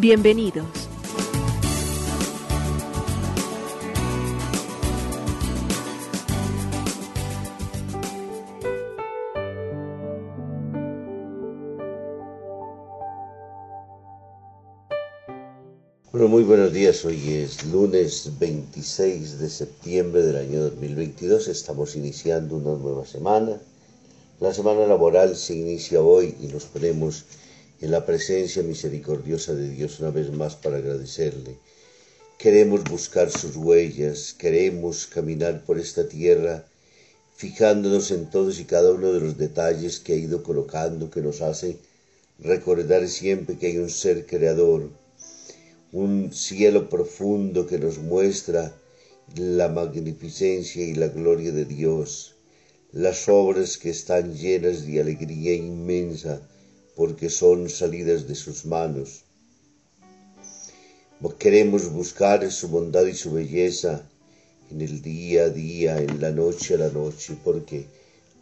Bienvenidos. Bueno, muy buenos días. Hoy es lunes 26 de septiembre del año 2022. Estamos iniciando una nueva semana. La semana laboral se inicia hoy y nos ponemos en la presencia misericordiosa de Dios una vez más para agradecerle. Queremos buscar sus huellas, queremos caminar por esta tierra fijándonos en todos y cada uno de los detalles que ha ido colocando que nos hace recordar siempre que hay un ser creador un cielo profundo que nos muestra la magnificencia y la gloria de Dios, las obras que están llenas de alegría inmensa porque son salidas de sus manos. Queremos buscar su bondad y su belleza en el día a día, en la noche a la noche, porque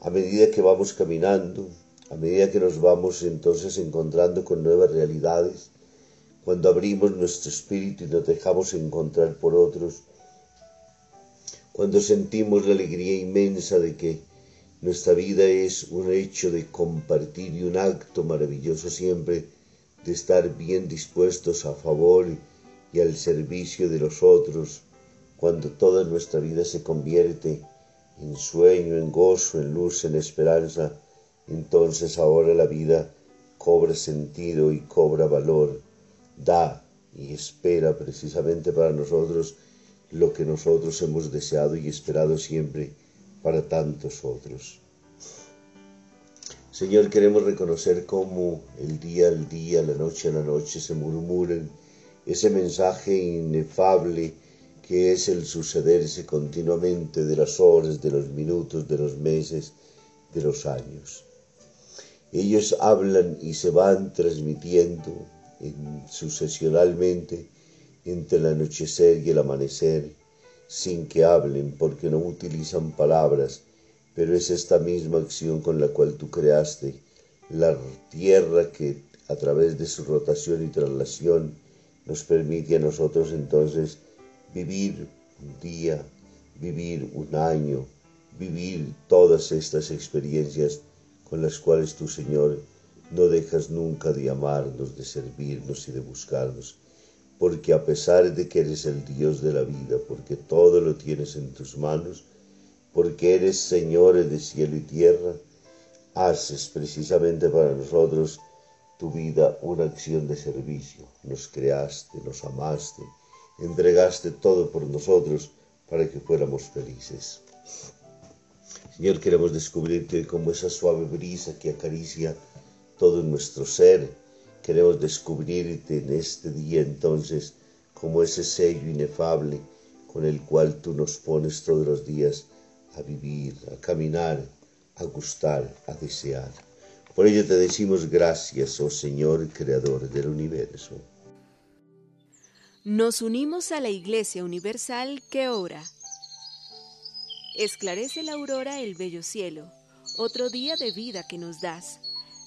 a medida que vamos caminando, a medida que nos vamos entonces encontrando con nuevas realidades, cuando abrimos nuestro espíritu y nos dejamos encontrar por otros, cuando sentimos la alegría inmensa de que nuestra vida es un hecho de compartir y un acto maravilloso siempre de estar bien dispuestos a favor y al servicio de los otros, cuando toda nuestra vida se convierte en sueño, en gozo, en luz, en esperanza, entonces ahora la vida cobra sentido y cobra valor da y espera precisamente para nosotros lo que nosotros hemos deseado y esperado siempre para tantos otros. Señor, queremos reconocer cómo el día al día, la noche a la noche se murmuran ese mensaje inefable que es el sucederse continuamente de las horas, de los minutos, de los meses, de los años. Ellos hablan y se van transmitiendo sucesionalmente entre el anochecer y el amanecer, sin que hablen, porque no utilizan palabras, pero es esta misma acción con la cual tú creaste la tierra que a través de su rotación y traslación nos permite a nosotros entonces vivir un día, vivir un año, vivir todas estas experiencias con las cuales tu Señor no dejas nunca de amarnos, de servirnos y de buscarnos, porque a pesar de que eres el Dios de la vida, porque todo lo tienes en tus manos, porque eres Señor de cielo y tierra, haces precisamente para nosotros tu vida una acción de servicio. Nos creaste, nos amaste, entregaste todo por nosotros para que fuéramos felices. Señor, queremos descubrirte como esa suave brisa que acaricia todo nuestro ser. Queremos descubrirte en este día entonces como ese sello inefable con el cual tú nos pones todos los días a vivir, a caminar, a gustar, a desear. Por ello te decimos gracias, oh Señor, Creador del universo. Nos unimos a la Iglesia Universal que ora. Esclarece la aurora el bello cielo, otro día de vida que nos das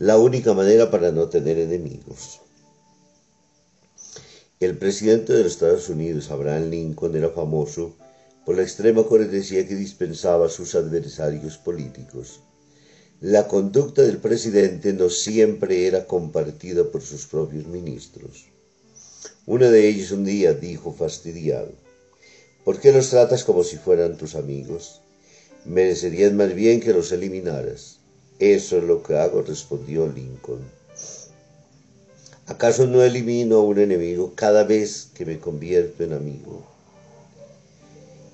La única manera para no tener enemigos. El presidente de los Estados Unidos, Abraham Lincoln, era famoso por la extrema cortesía que dispensaba a sus adversarios políticos. La conducta del presidente no siempre era compartida por sus propios ministros. Uno de ellos un día dijo fastidiado, ¿por qué los tratas como si fueran tus amigos? Merecerías más bien que los eliminaras. Eso es lo que hago, respondió Lincoln. ¿Acaso no elimino a un enemigo cada vez que me convierto en amigo?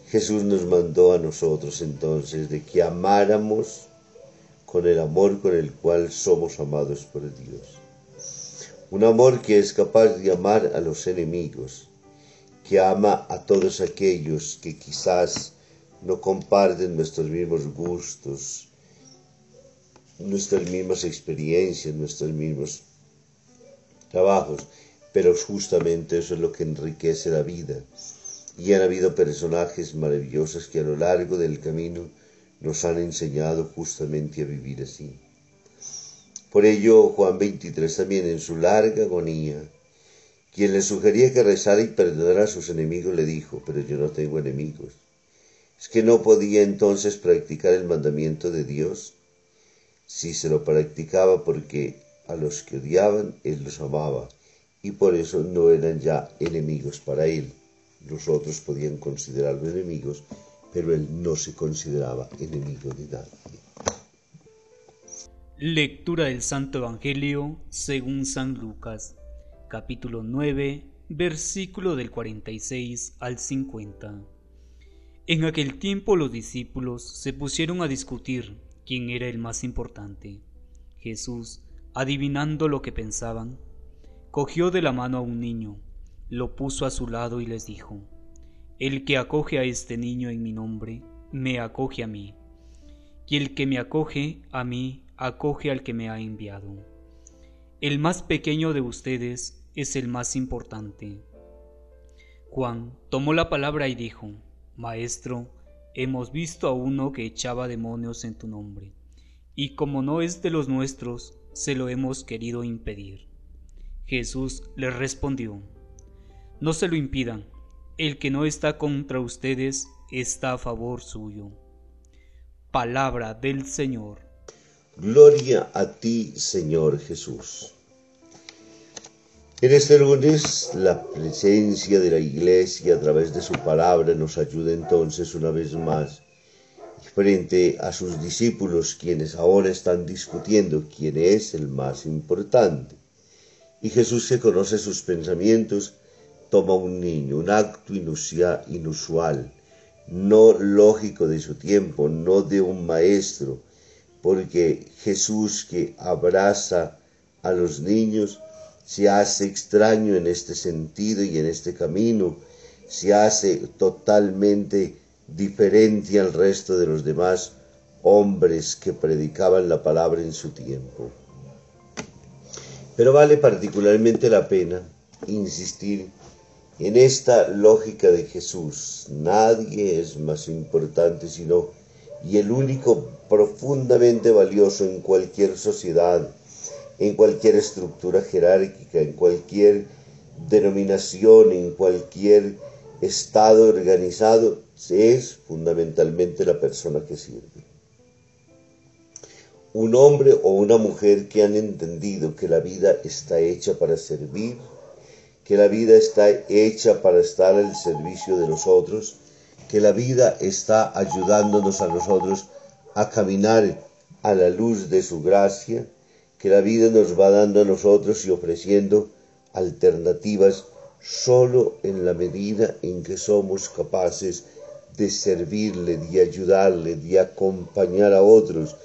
Jesús nos mandó a nosotros entonces de que amáramos con el amor con el cual somos amados por Dios. Un amor que es capaz de amar a los enemigos, que ama a todos aquellos que quizás no comparten nuestros mismos gustos, nuestras mismas experiencias, nuestros mismos trabajos, pero justamente eso es lo que enriquece la vida. Y han habido personajes maravillosos que a lo largo del camino nos han enseñado justamente a vivir así. Por ello, Juan 23 también en su larga agonía, quien le sugería que rezara y perdonara a sus enemigos, le dijo, pero yo no tengo enemigos. ¿Es que no podía entonces practicar el mandamiento de Dios? Si se lo practicaba porque a los que odiaban, él los amaba, y por eso no eran ya enemigos para él. Los otros podían considerarlo enemigos, pero él no se consideraba enemigo de nadie. Lectura del Santo Evangelio según San Lucas, capítulo 9, versículo del 46 al 50. En aquel tiempo los discípulos se pusieron a discutir quién era el más importante. Jesús adivinando lo que pensaban, cogió de la mano a un niño, lo puso a su lado y les dijo, El que acoge a este niño en mi nombre, me acoge a mí, y el que me acoge a mí, acoge al que me ha enviado. El más pequeño de ustedes es el más importante. Juan tomó la palabra y dijo, Maestro, hemos visto a uno que echaba demonios en tu nombre, y como no es de los nuestros, se lo hemos querido impedir. Jesús les respondió, No se lo impidan, el que no está contra ustedes está a favor suyo. Palabra del Señor. Gloria a ti, Señor Jesús. En este lunes, la presencia de la Iglesia a través de su palabra nos ayuda entonces una vez más frente a sus discípulos quienes ahora están discutiendo quién es el más importante. Y Jesús que conoce sus pensamientos, toma un niño, un acto inusual, no lógico de su tiempo, no de un maestro, porque Jesús que abraza a los niños se hace extraño en este sentido y en este camino, se hace totalmente diferente al resto de los demás hombres que predicaban la palabra en su tiempo. Pero vale particularmente la pena insistir en esta lógica de Jesús. Nadie es más importante sino y el único profundamente valioso en cualquier sociedad, en cualquier estructura jerárquica, en cualquier denominación, en cualquier estado organizado, es fundamentalmente la persona que sirve. Un hombre o una mujer que han entendido que la vida está hecha para servir, que la vida está hecha para estar al servicio de los otros, que la vida está ayudándonos a nosotros a caminar a la luz de su gracia, que la vida nos va dando a nosotros y ofreciendo alternativas solo en la medida en que somos capaces de servirle, de ayudarle, de acompañar a otros,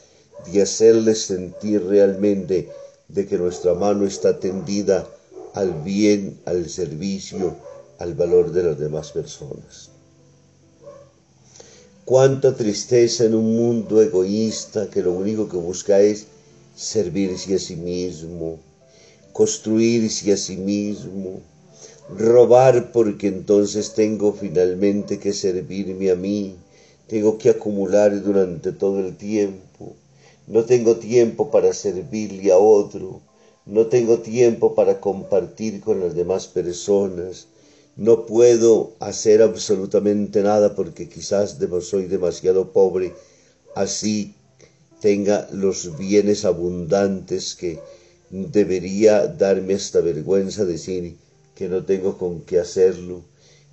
de hacerles sentir realmente de que nuestra mano está tendida al bien, al servicio, al valor de las demás personas. Cuánta tristeza en un mundo egoísta que lo único que busca es servirse a sí mismo, construirse a sí mismo, robar porque entonces tengo finalmente que servirme a mí, tengo que acumular durante todo el tiempo. no tengo tiempo para servirle a otro, no tengo tiempo para compartir con las demás personas, no puedo hacer absolutamente nada porque quizás soy demasiado pobre, así tenga los bienes abundantes que debería darme esta vergüenza decir que no tengo con qué hacerlo,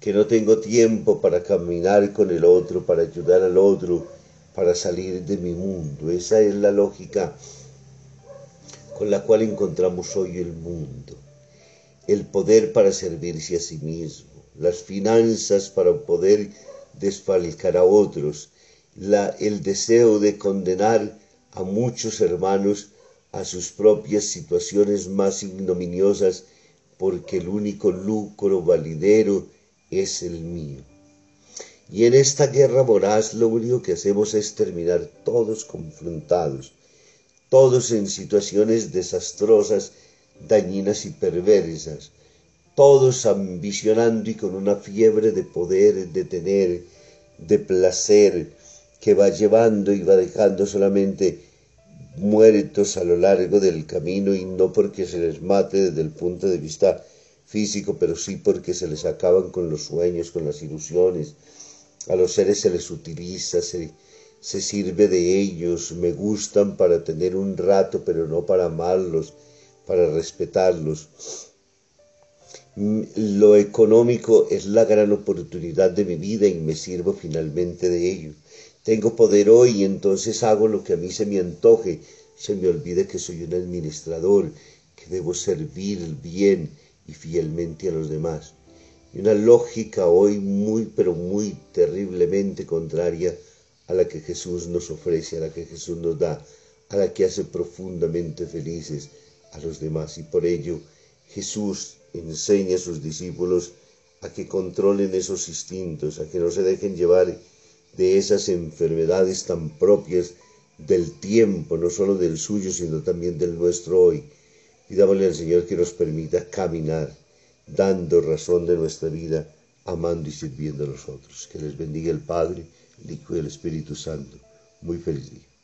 que no tengo tiempo para caminar con el otro, para ayudar al otro, para salir de mi mundo. Esa es la lógica con la cual encontramos hoy el mundo. El poder para servirse a sí mismo, las finanzas para poder desfalcar a otros, el deseo de condenar a muchos hermanos a sus propias situaciones más ignominiosas porque el único lucro validero es el mío. Y en esta guerra voraz lo único que hacemos es terminar todos confrontados, todos en situaciones desastrosas, dañinas y perversas, todos ambicionando y con una fiebre de poder, de tener, de placer, que va llevando y va dejando solamente muertos a lo largo del camino y no porque se les mate desde el punto de vista físico, pero sí porque se les acaban con los sueños, con las ilusiones, a los seres se les utiliza, se, se sirve de ellos, me gustan para tener un rato, pero no para amarlos, para respetarlos. Lo económico es la gran oportunidad de mi vida y me sirvo finalmente de ello. Tengo poder hoy y entonces hago lo que a mí se me antoje. Se me olvida que soy un administrador, que debo servir bien y fielmente a los demás y una lógica hoy muy, pero muy terriblemente contraria a la que Jesús nos ofrece, a la que Jesús nos da, a la que hace profundamente felices a los demás. Y por ello Jesús enseña a sus discípulos a que controlen esos instintos, a que no se dejen llevar de esas enfermedades tan propias del tiempo, no solo del suyo, sino también del nuestro hoy. Y dámosle al Señor que nos permita caminar dando razón de nuestra vida, amando y sirviendo a los otros. Que les bendiga el Padre, el Hijo y el Espíritu Santo. Muy feliz día.